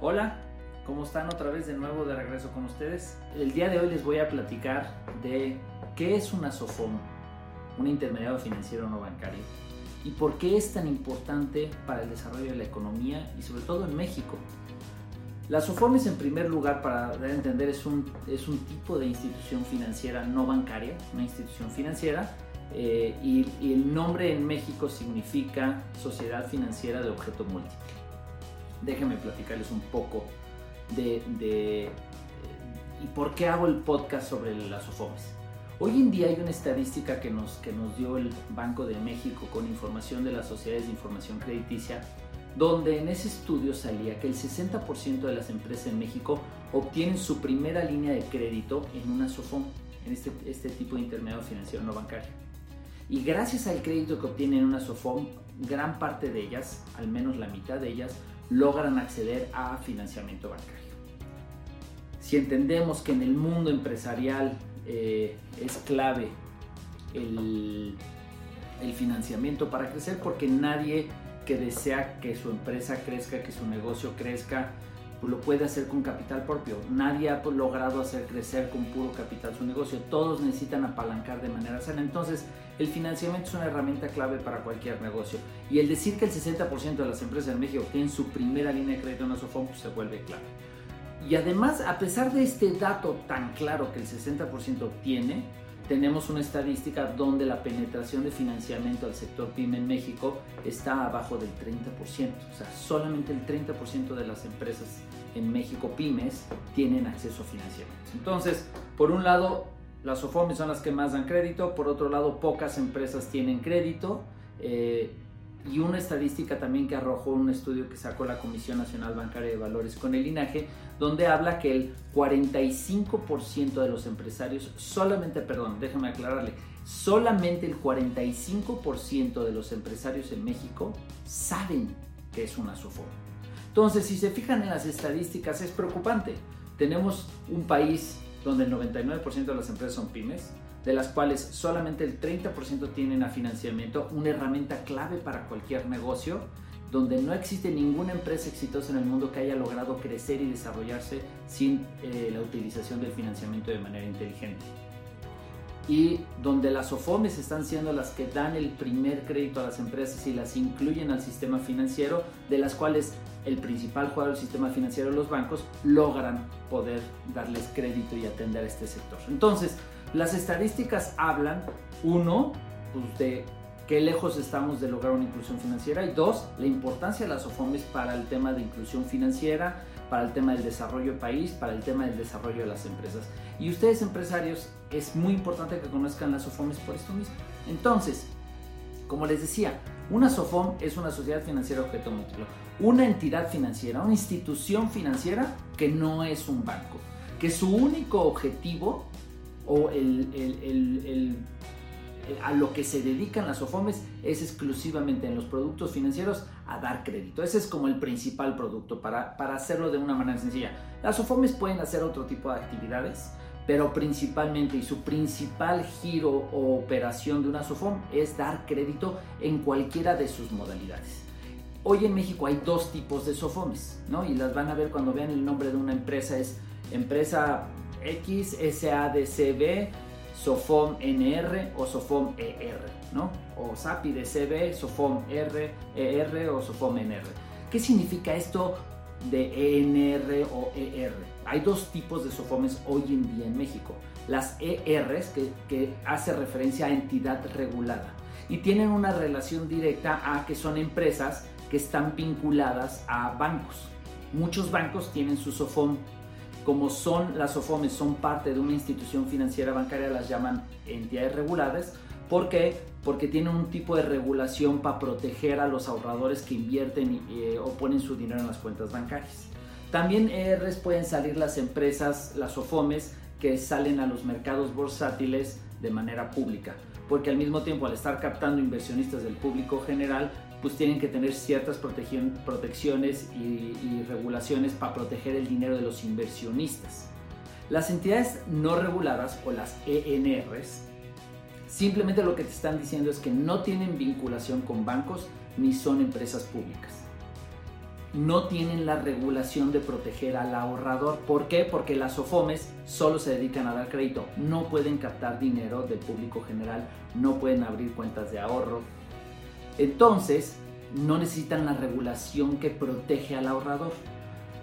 Hola, ¿cómo están otra vez de nuevo de regreso con ustedes? El día de hoy les voy a platicar de qué es una SOFOM, un intermediario financiero no bancario, y por qué es tan importante para el desarrollo de la economía y sobre todo en México. La SOFOM es en primer lugar, para dar a entender, es un, es un tipo de institución financiera no bancaria, una institución financiera, eh, y, y el nombre en México significa Sociedad Financiera de Objeto Múltiple déjenme platicarles un poco de, de, y por qué hago el podcast sobre las SOFOMES. Hoy en día hay una estadística que nos, que nos dio el Banco de México con información de las sociedades de información crediticia, donde en ese estudio salía que el 60% de las empresas en México obtienen su primera línea de crédito en una SOFOM, en este, este tipo de intermediario financiero no bancario. Y gracias al crédito que obtienen en una SOFOM, gran parte de ellas, al menos la mitad de ellas, logran acceder a financiamiento bancario. Si entendemos que en el mundo empresarial eh, es clave el, el financiamiento para crecer, porque nadie que desea que su empresa crezca, que su negocio crezca, pues lo puede hacer con capital propio. Nadie ha logrado hacer crecer con puro capital su negocio. Todos necesitan apalancar de manera sana. Entonces, el financiamiento es una herramienta clave para cualquier negocio. Y el decir que el 60% de las empresas en México tienen su primera línea de crédito en Sofón, pues se vuelve clave. Y además, a pesar de este dato tan claro que el 60% obtiene, tenemos una estadística donde la penetración de financiamiento al sector PYME en México está abajo del 30%. O sea, solamente el 30% de las empresas en México pymes tienen acceso a financiamiento. Entonces, por un lado, las SOFOMES son las que más dan crédito, por otro lado, pocas empresas tienen crédito. Eh, y una estadística también que arrojó un estudio que sacó la Comisión Nacional Bancaria de Valores con el INAGE, donde habla que el 45% de los empresarios, solamente, perdón, déjame aclararle, solamente el 45% de los empresarios en México saben que es una SOFOM. Entonces, si se fijan en las estadísticas, es preocupante. Tenemos un país donde el 99% de las empresas son pymes, de las cuales solamente el 30% tienen a financiamiento, una herramienta clave para cualquier negocio, donde no existe ninguna empresa exitosa en el mundo que haya logrado crecer y desarrollarse sin eh, la utilización del financiamiento de manera inteligente. Y donde las OFOMES están siendo las que dan el primer crédito a las empresas y las incluyen al sistema financiero, de las cuales el principal jugador del sistema financiero, los bancos, logran poder darles crédito y atender a este sector. Entonces, las estadísticas hablan, uno, pues de qué lejos estamos de lograr una inclusión financiera y dos, la importancia de las OFOMES para el tema de inclusión financiera, para el tema del desarrollo país, para el tema del desarrollo de las empresas. Y ustedes empresarios, es muy importante que conozcan las OFOMES por esto mismo. Entonces, como les decía, una SOFOM es una sociedad financiera objeto múltiplo, una entidad financiera, una institución financiera que no es un banco, que su único objetivo o el, a lo que se dedican las OFOMES es exclusivamente en los productos financieros a dar crédito. Ese es como el principal producto para, para hacerlo de una manera sencilla. Las OFOMES pueden hacer otro tipo de actividades, pero principalmente y su principal giro o operación de una SOFOM es dar crédito en cualquiera de sus modalidades. Hoy en México hay dos tipos de SOFOMES, ¿no? Y las van a ver cuando vean el nombre de una empresa, es empresa X, SADCB, SOFOM NR o SOFOM ER, ¿no? O SAPI DCB, SOFOM R, ER o SOFOM NR. ¿Qué significa esto de ENR o ER? Hay dos tipos de SOFOMES hoy en día en México. Las ERs, que, que hace referencia a entidad regulada, y tienen una relación directa a que son empresas que están vinculadas a bancos. Muchos bancos tienen su SOFOM como son las OFOMES, son parte de una institución financiera bancaria, las llaman entidades reguladas. ¿Por qué? Porque tienen un tipo de regulación para proteger a los ahorradores que invierten eh, o ponen su dinero en las cuentas bancarias. También ERs pueden salir las empresas, las OFOMES, que salen a los mercados bursátiles de manera pública, porque al mismo tiempo al estar captando inversionistas del público general, pues tienen que tener ciertas protecciones y, regulaciones para proteger el dinero de los inversionistas. Las entidades no reguladas o las ENRs simplemente lo que te están diciendo es que no tienen vinculación con bancos ni son empresas públicas. no tienen la regulación de proteger al ahorrador. ¿Por qué? Porque las SOFOMES solo se dedican a dar crédito, no pueden captar dinero del público general, no pueden abrir cuentas de ahorro. Entonces, no necesitan la regulación que protege al ahorrador.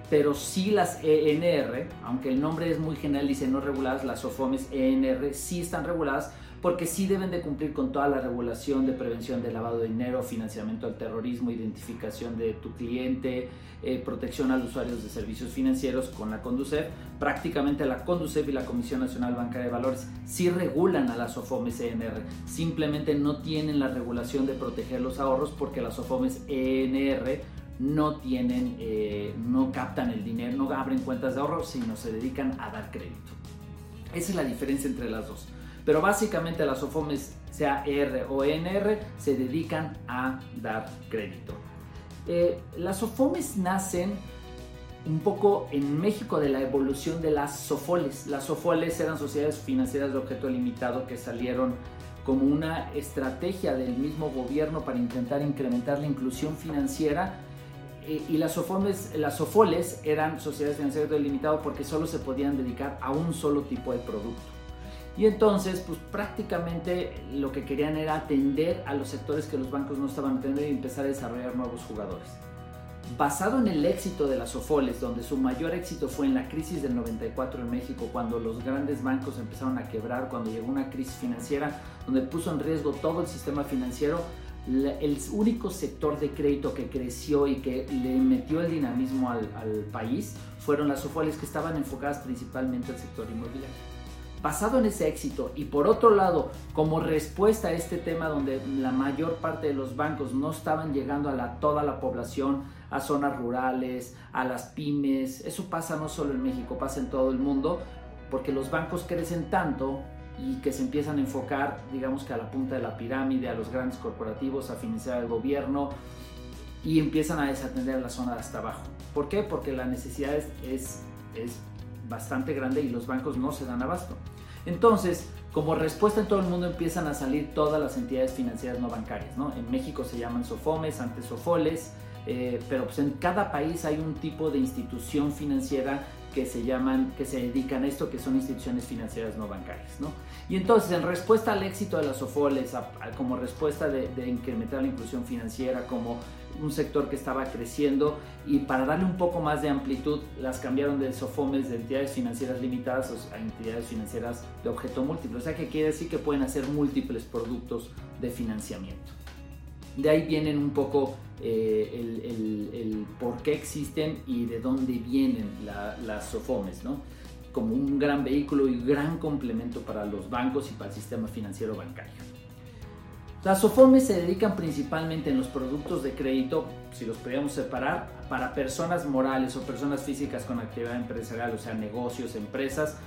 Pero sí las ENR, aunque el nombre es muy general, dice no reguladas, las SOFOMES ENR sí están reguladas porque sí deben de cumplir con toda la regulación de prevención de lavado de dinero, financiamiento al terrorismo, identificación de tu cliente, eh, protección a los usuarios de servicios financieros con la Conducef. Prácticamente la Conducef y la Comisión Nacional Bancaria de Valores sí regulan a las OFOMES ENR, simplemente no tienen la regulación de proteger los ahorros porque las OFOMES ENR no tienen, eh, no captan el dinero, no abren cuentas de ahorro, sino se dedican a dar crédito. Esa es la diferencia entre las dos. Pero básicamente las OFOMES, sea R o ENR, se dedican a dar crédito. Eh, las SOFOMES nacen un poco en México de la evolución de las SOFOLES. Las SOFOLES eran sociedades financieras de objeto limitado que salieron como una estrategia del mismo gobierno para intentar incrementar la inclusión financiera. Eh, y las, SOFOLES, las SOFOLES eran sociedades financieras de limitado porque solo se podían dedicar a un solo tipo de producto. Y entonces, pues prácticamente lo que querían era atender a los sectores que los bancos no estaban atendiendo y empezar a desarrollar nuevos jugadores. Basado en el éxito de las SOFOLES, donde su mayor éxito fue en la crisis del 94 en México, cuando los grandes bancos empezaron a quebrar, cuando llegó una crisis financiera donde puso en riesgo todo el sistema financiero, el único sector de crédito que creció y que le metió el dinamismo al, al país fueron las SOFOLES que estaban enfocadas principalmente al sector inmobiliario. Basado en ese éxito y por otro lado, como respuesta a este tema donde la mayor parte de los bancos no estaban llegando a la, toda la población, a zonas rurales, a las pymes, eso pasa no solo en México, pasa en todo el mundo, porque los bancos crecen tanto y que se empiezan a enfocar, digamos que a la punta de la pirámide, a los grandes corporativos, a financiar al gobierno y empiezan a desatender la zona de hasta abajo. ¿Por qué? Porque la necesidad es, es, es bastante grande y los bancos no se dan abasto. Entonces, como respuesta en todo el mundo empiezan a salir todas las entidades financieras no bancarias. ¿no? En México se llaman SOFOMES, antes SOFOLES, eh, pero pues en cada país hay un tipo de institución financiera que se llaman, que se dedican a esto, que son instituciones financieras no bancarias, ¿no? Y entonces, en respuesta al éxito de las SOFOLES, como respuesta de, de, incrementar la inclusión financiera, como un sector que estaba creciendo y para darle un poco más de amplitud las cambiaron de SOFOMES de entidades financieras limitadas a entidades financieras de objeto múltiple. O sea que quiere decir que pueden hacer múltiples productos de financiamiento. De ahí vienen un poco eh, el, por qué existen y de dónde vienen las SOFOMES, ¿no? como un gran vehículo y gran complemento para los bancos y para el sistema financiero bancario. Las SOFOMES se dedican principalmente en los productos de crédito, si los podríamos separar, para personas morales o personas físicas con actividad empresarial, o sea, negocios, empresas.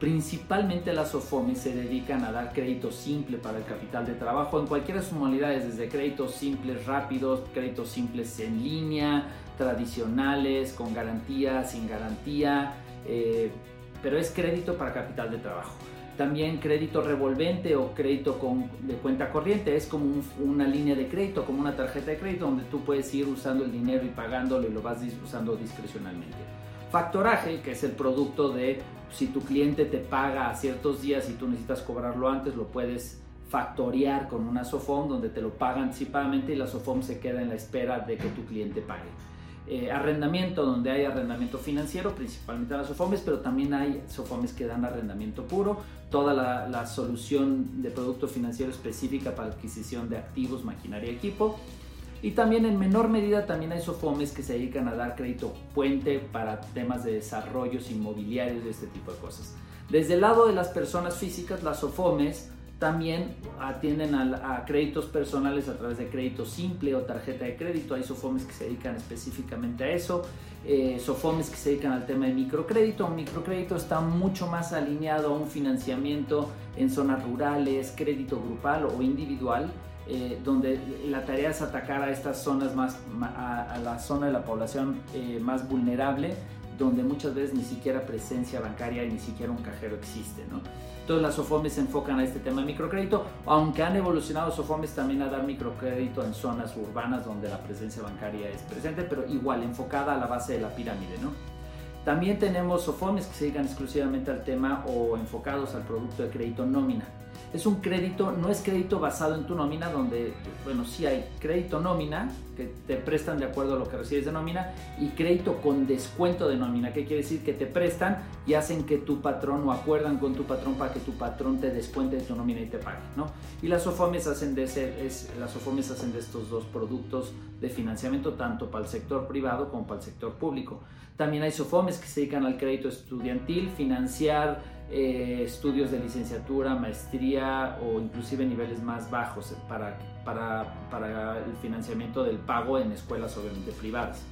Principalmente las SOFOMES se dedican a dar crédito simple para el capital de trabajo en cualquiera de sus modalidades, desde créditos simples rápidos, créditos simples en línea, tradicionales, con garantía, sin garantía, eh, pero es crédito para capital de trabajo. También crédito revolvente o crédito con, de cuenta corriente es como una línea de crédito, como una tarjeta de crédito donde tú puedes ir usando el dinero y pagándolo y lo vas usando discrecionalmente. Factoraje, que es el producto de si tu cliente te paga a ciertos días y tú necesitas cobrarlo antes, lo puedes factorear con una SOFOM donde te lo pagan anticipadamente y la SOFOM se queda en la espera de que tu cliente pague. Eh, arrendamiento, donde hay arrendamiento financiero, principalmente las SOFOMES, pero también hay SOFOMES que dan arrendamiento puro, toda la, solución de producto financiero específica para adquisición de activos, maquinaria y equipo. Y también en menor medida también hay SOFOMES que se dedican a dar crédito puente para temas de desarrollos inmobiliarios y este tipo de cosas. Desde el lado de las personas físicas, las SOFOMES también atienden a, créditos personales a través de crédito simple o tarjeta de crédito. Hay SOFOMES que se dedican específicamente a eso. Eh, SOFOMES que se dedican al tema de microcrédito. Un microcrédito está mucho más alineado a un financiamiento en zonas rurales, crédito grupal o individual. Eh, donde la tarea es atacar a estas zonas más, a, la zona de la población eh, más vulnerable donde muchas veces ni siquiera presencia bancaria y ni siquiera un cajero existe. ¿no? Entonces las SOFOMES se enfocan a este tema de microcrédito, aunque han evolucionado SOFOMES también a dar microcrédito en zonas urbanas donde la presencia bancaria es presente, pero igual enfocada a la base de la pirámide. ¿no? También tenemos SOFOMES que se dedican exclusivamente al tema o enfocados al producto de crédito nómina es un crédito, no es crédito basado en tu nómina, donde, bueno, sí hay crédito nómina, que te prestan de acuerdo a lo que recibes de nómina, y crédito con descuento de nómina, que quiere decir que te prestan y hacen que tu patrón o acuerdan con tu patrón para que tu patrón te descuente de tu nómina y te pague, ¿no? Y las SOFOMES hacen de, ese, es, las SOFOMES hacen de estos dos productos de financiamiento, tanto para el sector privado como para el sector público. También hay SOFOMES que se dedican al crédito estudiantil, financiar eh, estudios de licenciatura, maestría o inclusive niveles más bajos para, para, para el financiamiento del pago en escuelas obviamente privadas.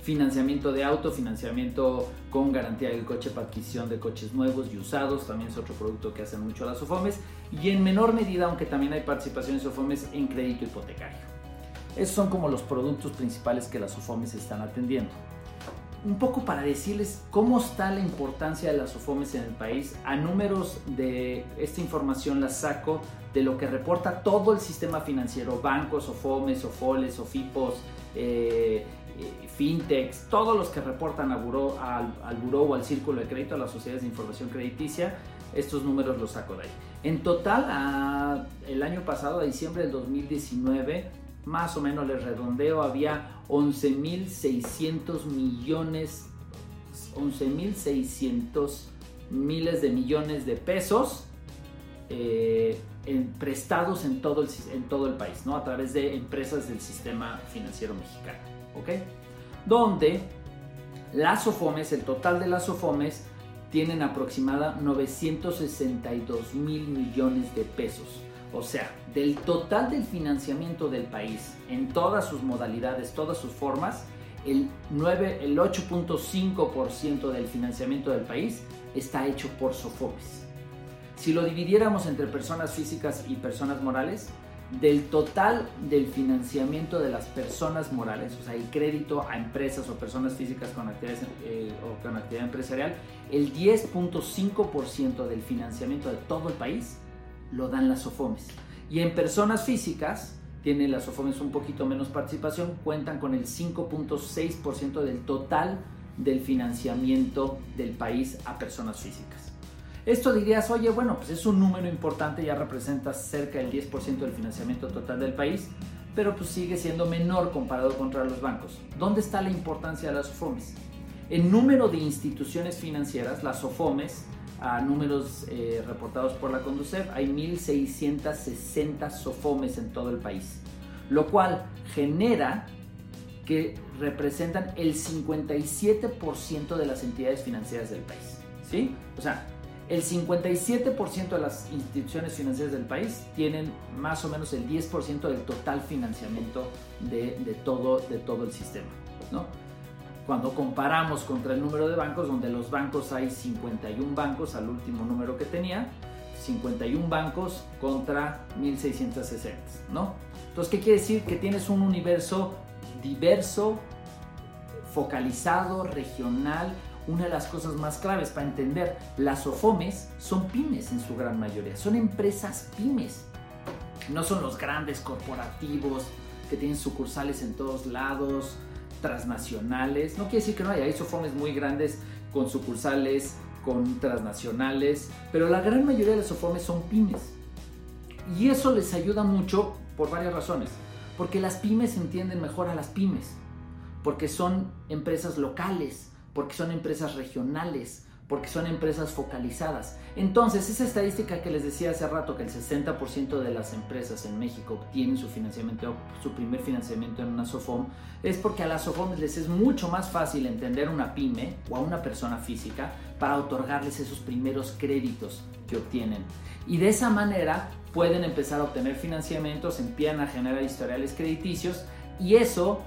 Financiamiento de auto, financiamiento con garantía del coche para adquisición de coches nuevos y usados, también es otro producto que hacen mucho las SOFOMES, y en menor medida, aunque también hay participación en SOFOMES, en crédito hipotecario. Esos son como los productos principales que las SOFOMES están atendiendo un poco para decirles cómo está la importancia de las SOFOMES en el país. A números de esta información la saco de lo que reporta todo el sistema financiero, bancos, SOFOMES, SOFOLES, SOFIPOS, eh, eh, fintechs, todos los que reportan al, al buró o al círculo de crédito, a las sociedades de información crediticia, estos números los saco de ahí. En total, el año pasado, a diciembre del 2019, más o menos les redondeo, había 11.600 millones, 11.600 miles de millones de pesos eh, prestados en todo, el, en todo el país, ¿no? A través de empresas del sistema financiero mexicano, ¿ok? Donde las SOFOMES, el total de las SOFOMES, tienen aproximada 962 mil millones de pesos. O sea, del total del financiamiento del país en todas sus modalidades, todas sus formas, el, el 8.5% del financiamiento del país está hecho por SOFOMES. Si lo dividiéramos entre personas físicas y personas morales, del total del financiamiento de las personas morales, o sea, el crédito a empresas o personas físicas con, eh, o con actividad empresarial, el 10.5% del financiamiento de todo el país lo dan las SOFOMES. Y en personas físicas, tienen las SOFOMES un poquito menos participación, cuentan con el 5.6% del total del financiamiento del país a personas físicas. Esto dirías, oye, bueno, pues es un número importante, ya representa cerca del 10% del financiamiento total del país, pero pues sigue siendo menor comparado contra los bancos. ¿Dónde está la importancia de las SOFOMES? En número de instituciones financieras, las SOFOMES a números eh, reportados por la Conducef, hay 1.660 SOFOMES en todo el país, lo cual genera que representan el 57% de las entidades financieras del país. ¿sí? O sea, el 57% de las instituciones financieras del país tienen más o menos el 10% del total financiamiento de, de, todo, de todo el sistema. ¿no? Cuando comparamos contra el número de bancos, donde los bancos hay 51 bancos al último número que tenía, 51 bancos contra 1660, ¿no? Entonces, ¿qué quiere decir? Que tienes un universo diverso, focalizado, regional. Una de las cosas más claves para entender, las OFOMES son pymes en su gran mayoría, son empresas pymes. No son los grandes corporativos que tienen sucursales en todos lados, transnacionales. No quiere decir que no haya, hay sofones muy grandes con sucursales, con transnacionales, pero la gran mayoría de los sofones son pymes. Y eso les ayuda mucho por varias razones. Porque las pymes entienden mejor a las pymes, porque son empresas locales, porque son empresas regionales, porque son empresas focalizadas. Entonces, esa estadística que les decía hace rato, que el 60% de las empresas en México tienen su financiamiento, su primer financiamiento en una SOFOM, es porque a las SOFOM les es mucho más fácil entender una pyme o a una persona física para otorgarles esos primeros créditos que obtienen. Y de esa manera pueden empezar a obtener financiamientos, empiezan a generar historiales crediticios y eso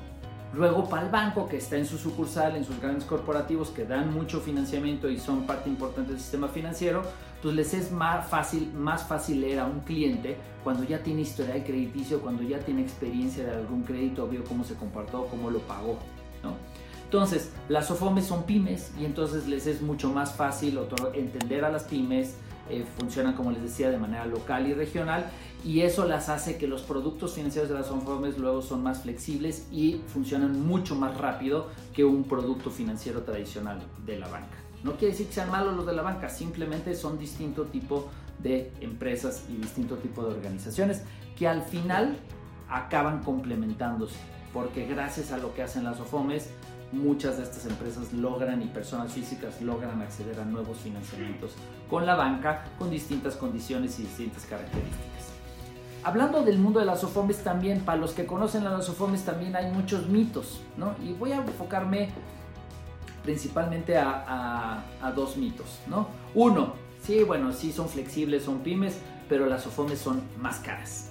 Luego para el banco que está en su sucursal, en sus grandes corporativos que dan mucho financiamiento y son parte importante del sistema financiero, pues les es más fácil, más fácil leer a un cliente cuando ya tiene historial crediticio, cuando ya tiene experiencia de algún crédito, vio cómo se comportó, cómo lo pagó. ¿no? Entonces, las SOFOMES son pymes y entonces les es mucho más fácil entender a las pymes, eh, funcionan como les decía de manera local y regional y eso las hace que los productos financieros de las SOFOMES luego son más flexibles y funcionan mucho más rápido que un producto financiero tradicional de la banca. No quiere decir que sean malos los de la banca, simplemente son distinto tipo de empresas y distinto tipo de organizaciones que al final acaban complementándose, porque gracias a lo que hacen las OFOMES, muchas de estas empresas logran y personas físicas logran acceder a nuevos financiamientos con la banca con distintas condiciones y distintas características. Hablando del mundo de las OFOMES también, para los que conocen las OFOMES también hay muchos mitos, ¿no? Y voy a enfocarme principalmente a, a dos mitos, ¿no? Uno, sí, bueno, sí son flexibles, son pymes, pero las SOFOMES son más caras.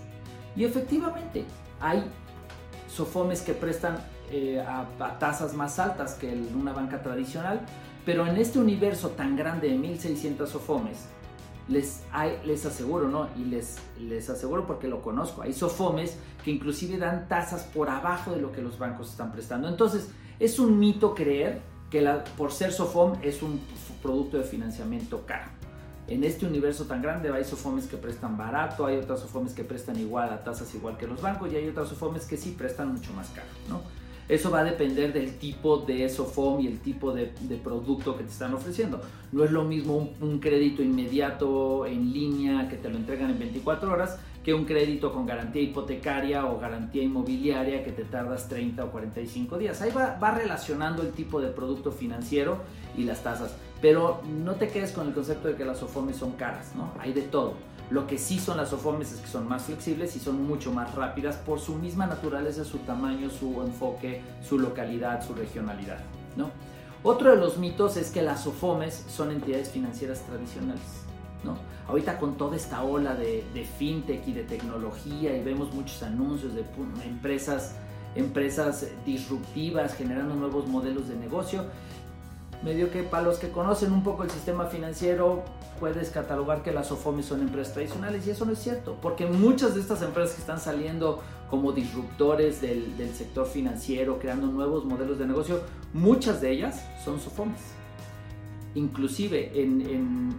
Y efectivamente, hay SOFOMES que prestan eh, a, tasas más altas que en una banca tradicional, pero en este universo tan grande de 1600 SOFOMES, les, les aseguro, ¿no? Y les, les aseguro porque lo conozco, hay SOFOMES que inclusive dan tasas por abajo de lo que los bancos están prestando. Entonces, es un mito creer que la, por ser SOFOM es un producto de financiamiento caro en este universo tan grande hay sofomes que prestan barato, hay otras sofomes que prestan igual a tasas igual que los bancos y hay otras sofomes que sí prestan mucho más caro, ¿no? Eso va a depender del tipo de SOFOM y el tipo de, producto que te están ofreciendo. No es lo mismo un, un, crédito inmediato en línea que te lo entregan en 24 horas que un crédito con garantía hipotecaria o garantía inmobiliaria que te tardas 30 o 45 días. Ahí va, va relacionando el tipo de producto financiero y las tasas. Pero no te quedes con el concepto de que las SOFOMES son caras, ¿no? Hay de todo. Lo que sí son las SOFOMES es que son más flexibles y son mucho más rápidas por su misma naturaleza, su tamaño, su enfoque, su localidad, su regionalidad, ¿no? Otro de los mitos es que las SOFOMES son entidades financieras tradicionales. ¿no? Ahorita con toda esta ola de, de, fintech y de tecnología y vemos muchos anuncios de empresas, empresas disruptivas generando nuevos modelos de negocio medio que para los que conocen un poco el sistema financiero, puedes catalogar que las OFOMES son empresas tradicionales y eso no es cierto, porque muchas de estas empresas que están saliendo como disruptores del, sector financiero, creando nuevos modelos de negocio, muchas de ellas son SOFOMES. Inclusive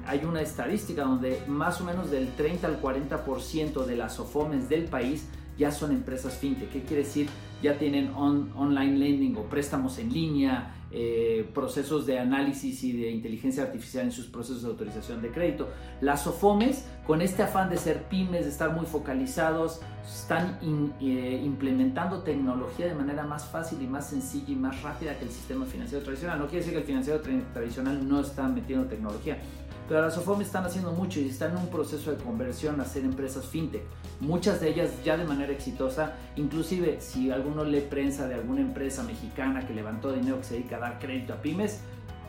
hay una estadística donde más o menos del 30 al 40% de las SOFOMES del país ya son empresas fintech. ¿Qué quiere decir? Ya tienen online lending o préstamos en línea, eh, procesos de análisis y de inteligencia artificial en sus procesos de autorización de crédito. Las SOFOMES, con este afán de ser pymes, de estar muy focalizados, están eh, implementando tecnología de manera más fácil y más sencilla y más rápida que el sistema financiero tradicional. No quiere decir que el financiero tradicional no está metiendo tecnología, pero las SOFOMES están haciendo mucho y están en un proceso de conversión a ser empresas fintech. Muchas de ellas ya de manera exitosa, inclusive si alguno lee prensa de alguna empresa mexicana que levantó dinero que se dedica a dar crédito a pymes,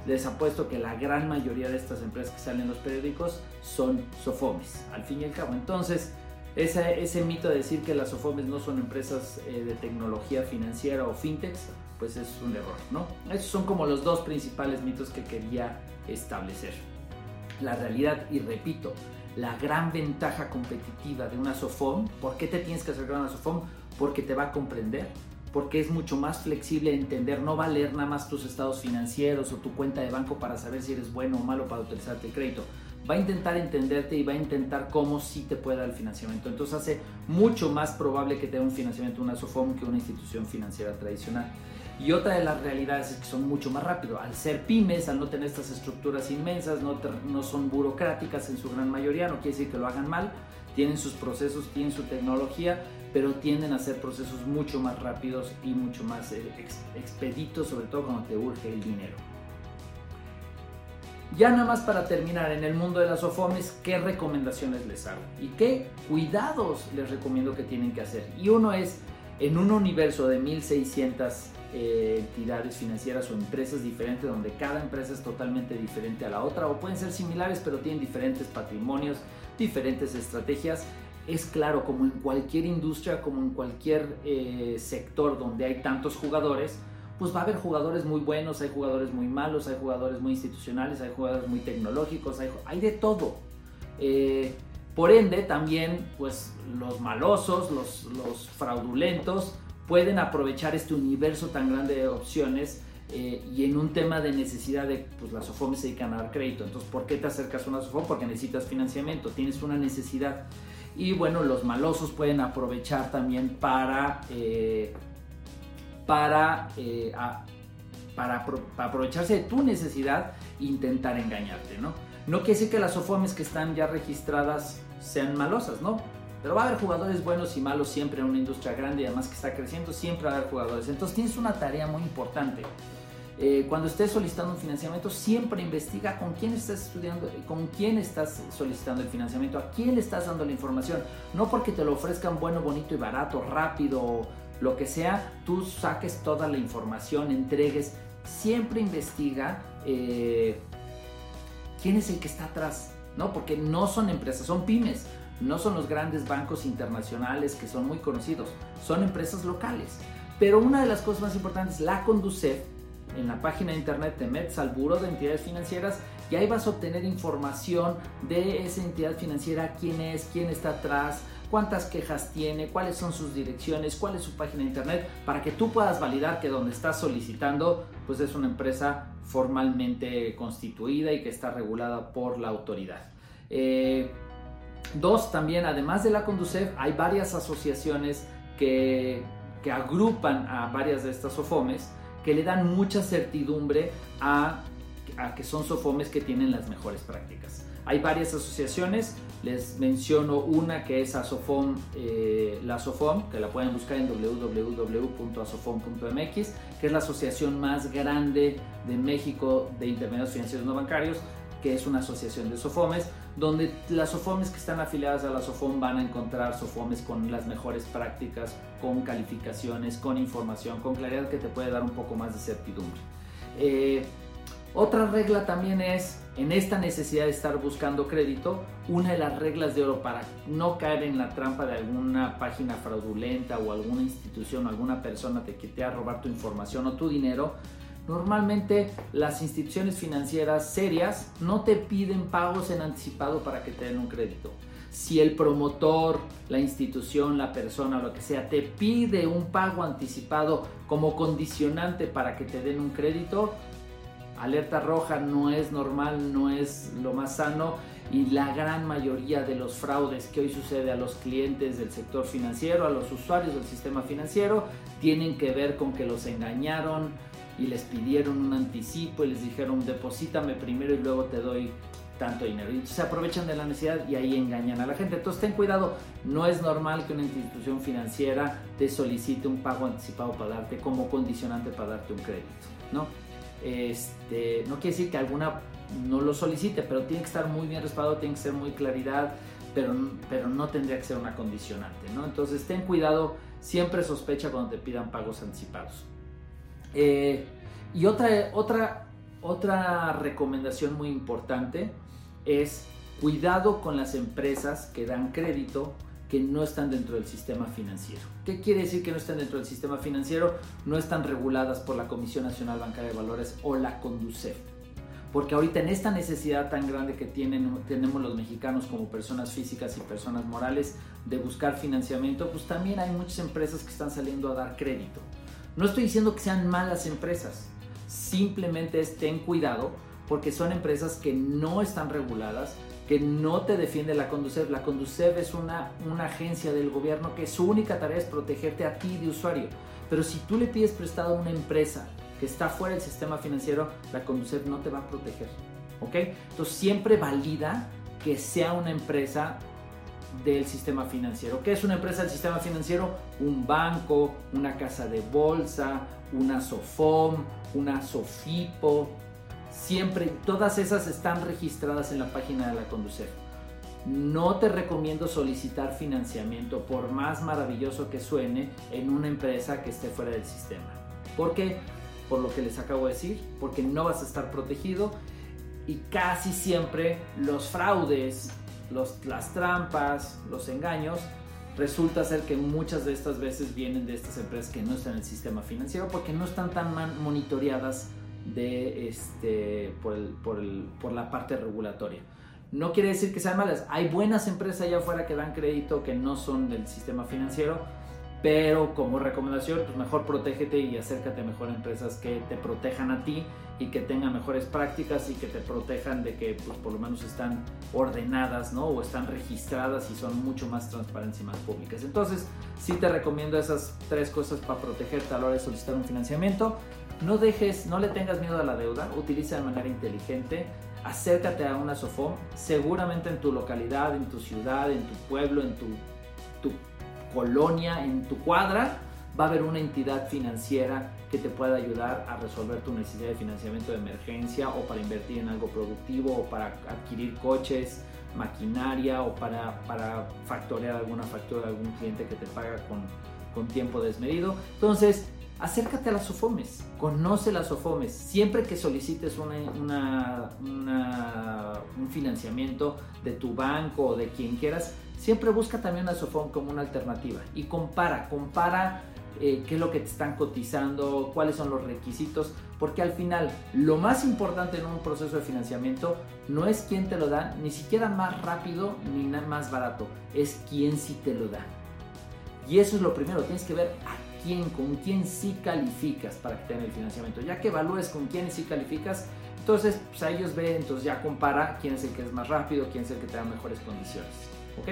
les apuesto que la gran mayoría de estas empresas que salen en los periódicos son SOFOMES, al fin y al cabo. Entonces, ese, ese mito de decir que las SOFOMES no son empresas eh, de tecnología financiera o fintechs, pues es un error, ¿no? Esos son como los dos principales mitos que quería establecer la realidad y repito, la gran ventaja competitiva de una SOFOM, ¿por qué te tienes que acercar a una SOFOM? Porque te va a comprender, porque es mucho más flexible entender, no va a leer nada más tus estados financieros o tu cuenta de banco para saber si eres bueno o malo para utilizarte el crédito. Va a intentar entenderte y va a intentar cómo sí te puede dar el financiamiento. Entonces hace mucho más probable que te dé un financiamiento una SOFOM que una institución financiera tradicional. Y otra de las realidades es que son mucho más rápido. Al ser pymes, al no tener estas estructuras inmensas, no, no son burocráticas en su gran mayoría, no quiere decir que lo hagan mal, tienen sus procesos, tienen su tecnología, pero tienden a ser procesos mucho más rápidos y mucho más eh, expeditos, sobre todo cuando te urge el dinero. Ya nada más para terminar, en el mundo de las OFOMES, ¿qué recomendaciones les hago? ¿Y qué cuidados les recomiendo que tienen que hacer? Y uno es, en un universo de 1600 eh, entidades financieras o empresas diferentes donde cada empresa es totalmente diferente a la otra o pueden ser similares pero tienen diferentes patrimonios, diferentes estrategias. Es claro, como en cualquier industria, como en cualquier eh, sector donde hay tantos jugadores, pues va a haber jugadores muy buenos, hay jugadores muy malos, hay jugadores muy institucionales, hay jugadores muy tecnológicos, hay, de todo. Eh, por ende, también, pues los malosos, los, los fraudulentos, pueden aprovechar este universo tan grande de opciones eh, y en un tema de necesidad de, pues las SOFOMES se dedican a dar crédito. Entonces, ¿por qué te acercas a una SOFOM? Porque necesitas financiamiento, tienes una necesidad. Y bueno, los malosos pueden aprovechar también para, eh, para, eh, para, aprovecharse de tu necesidad e intentar engañarte, ¿no? No quiere decir que las SOFOMES que están ya registradas sean malosas, ¿no? Pero va a haber jugadores buenos y malos siempre en una industria grande y además que está creciendo, siempre va a haber jugadores. Entonces tienes una tarea muy importante. Eh, cuando estés solicitando un financiamiento, siempre investiga con quién estás estudiando, con quién estás solicitando el financiamiento, a quién le estás dando la información. No porque te lo ofrezcan bueno, bonito y barato, rápido, lo que sea, tú saques toda la información, entregues. Siempre investiga eh, quién es el que está atrás, ¿no? Porque no son empresas, son pymes. No son los grandes bancos internacionales que son muy conocidos, son empresas locales. Pero una de las cosas más importantes, la Conducef, en la página de internet te metes al Buró de Entidades Financieras y ahí vas a obtener información de esa entidad financiera, quién es, quién está atrás, cuántas quejas tiene, cuáles son sus direcciones, cuál es su página de internet, para que tú puedas validar que donde estás solicitando pues es una empresa formalmente constituida y que está regulada por la autoridad. Eh, Dos, también, además de la Conducef, hay varias asociaciones que, agrupan a varias de estas SOFOMES que le dan mucha certidumbre a, que son SOFOMES que tienen las mejores prácticas. Hay varias asociaciones, les menciono una que es Asofom, eh, la Asofom, que la pueden buscar en www.asofom.mx, que es la asociación más grande de México de intermediarios financieros no bancarios que es una asociación de SOFOMES, donde las SOFOMES que están afiliadas a la SOFOM van a encontrar SOFOMES con las mejores prácticas, con calificaciones, con información, con claridad que te puede dar un poco más de certidumbre. Eh, otra regla también es, en esta necesidad de estar buscando crédito, una de las reglas de oro para no caer en la trampa de alguna página fraudulenta o alguna institución o alguna persona que te quiera robar tu información o tu dinero, Normalmente las instituciones financieras serias no te piden pagos en anticipado para que te den un crédito. Si el promotor, la institución, la persona, lo que sea, te pide un pago anticipado como condicionante para que te den un crédito, alerta roja no es normal, no es lo más sano y la gran mayoría de los fraudes que hoy sucede a los clientes del sector financiero, a los usuarios del sistema financiero, tienen que ver con que los engañaron, y les pidieron un anticipo y les dijeron deposítame primero y luego te doy tanto dinero. Y se aprovechan de la necesidad y ahí engañan a la gente. Entonces ten cuidado, no es normal que una institución financiera te solicite un pago anticipado para darte como condicionante para darte un crédito, ¿no? Este, no quiere decir que alguna no lo solicite, pero tiene que estar muy bien respaldado, tiene que ser muy claridad, pero, pero no tendría que ser una condicionante, ¿no? Entonces ten cuidado, siempre sospecha cuando te pidan pagos anticipados. Eh, y otra, otra, otra recomendación muy importante es cuidado con las empresas que dan crédito que no están dentro del sistema financiero. ¿Qué quiere decir que no están dentro del sistema financiero? No están reguladas por la Comisión Nacional Bancaria de Valores o la CONDUCEF. Porque ahorita en esta necesidad tan grande que tienen, tenemos los mexicanos como personas físicas y personas morales de buscar financiamiento, pues también hay muchas empresas que están saliendo a dar crédito. No estoy diciendo que sean malas empresas, simplemente es ten cuidado porque son empresas que no están reguladas, que no te defiende la Conducef. La Conducef es una, una agencia del gobierno que su única tarea es protegerte a ti de usuario. Pero si tú le pides prestado a una empresa que está fuera del sistema financiero, la Conducef no te va a proteger. ¿Ok? Entonces siempre valida que sea una empresa del sistema financiero. ¿Qué es una empresa del sistema financiero? Un banco, una casa de bolsa, una SOFOM, una SOFIPO. Siempre, todas esas están registradas en la página de la Conducef. No te recomiendo solicitar financiamiento, por más maravilloso que suene, en una empresa que esté fuera del sistema. ¿Por qué? Por lo que les acabo de decir, porque no vas a estar protegido y casi siempre los fraudes las trampas, los engaños, resulta ser que muchas de estas veces vienen de estas empresas que no están en el sistema financiero porque no están tan monitoreadas de este, por, la parte regulatoria. No quiere decir que sean malas, hay buenas empresas allá afuera que dan crédito que no son del sistema financiero, pero como recomendación, pues mejor protégete y acércate mejor a empresas que te protejan a ti y que tengan mejores prácticas y que te protejan de que pues por lo menos están ordenadas, ¿no? O están registradas y son mucho más transparentes y más públicas. Entonces, sí te recomiendo esas tres cosas para protegerte a la hora de solicitar un financiamiento. No dejes, no le tengas miedo a la deuda, utiliza de manera inteligente, acércate a una SOFOM, seguramente en tu localidad, en tu ciudad, en tu pueblo, en tu, tu colonia, en tu cuadra, va a haber una entidad financiera que te pueda ayudar a resolver tu necesidad de financiamiento de emergencia o para invertir en algo productivo o para adquirir coches, maquinaria o para, para factorear alguna factura de algún cliente que te paga con, con tiempo desmedido. Entonces, acércate a las SOFOMES, conoce las SOFOMES. Siempre que solicites una, un financiamiento de tu banco o de quien quieras, siempre busca también a SOFOM como una alternativa y compara, compara eh, qué es lo que te están cotizando, cuáles son los requisitos, porque al final lo más importante en un proceso de financiamiento no es quién te lo da, ni siquiera más rápido ni nada más barato, es quién sí te lo da. Y eso es lo primero, tienes que ver a quién, con quién sí calificas para que te den el financiamiento. Ya que evalúes con quién sí calificas, entonces pues, a ellos ven, entonces ya compara quién es el que es más rápido, quién es el que te da mejores condiciones. ¿Ok?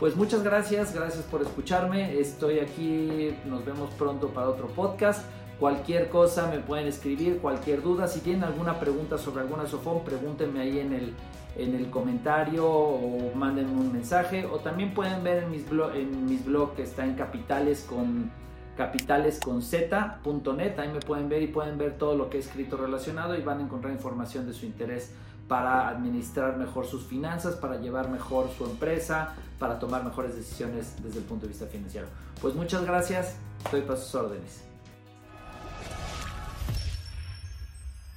Pues muchas gracias, gracias por escucharme. Estoy aquí, nos vemos pronto para otro podcast. Cualquier cosa me pueden escribir, cualquier duda. Si tienen alguna pregunta sobre alguna sofón, pregúntenme ahí en el, en el comentario o manden un mensaje. O también pueden ver en mis, blog, en mis blogs que está en capitales con capitalesconz.net. Ahí me pueden ver y pueden ver todo lo que he escrito relacionado y van a encontrar información de su interés para administrar mejor sus finanzas, para llevar mejor su empresa, para tomar mejores decisiones desde el punto de vista financiero. Pues muchas gracias, estoy para sus órdenes.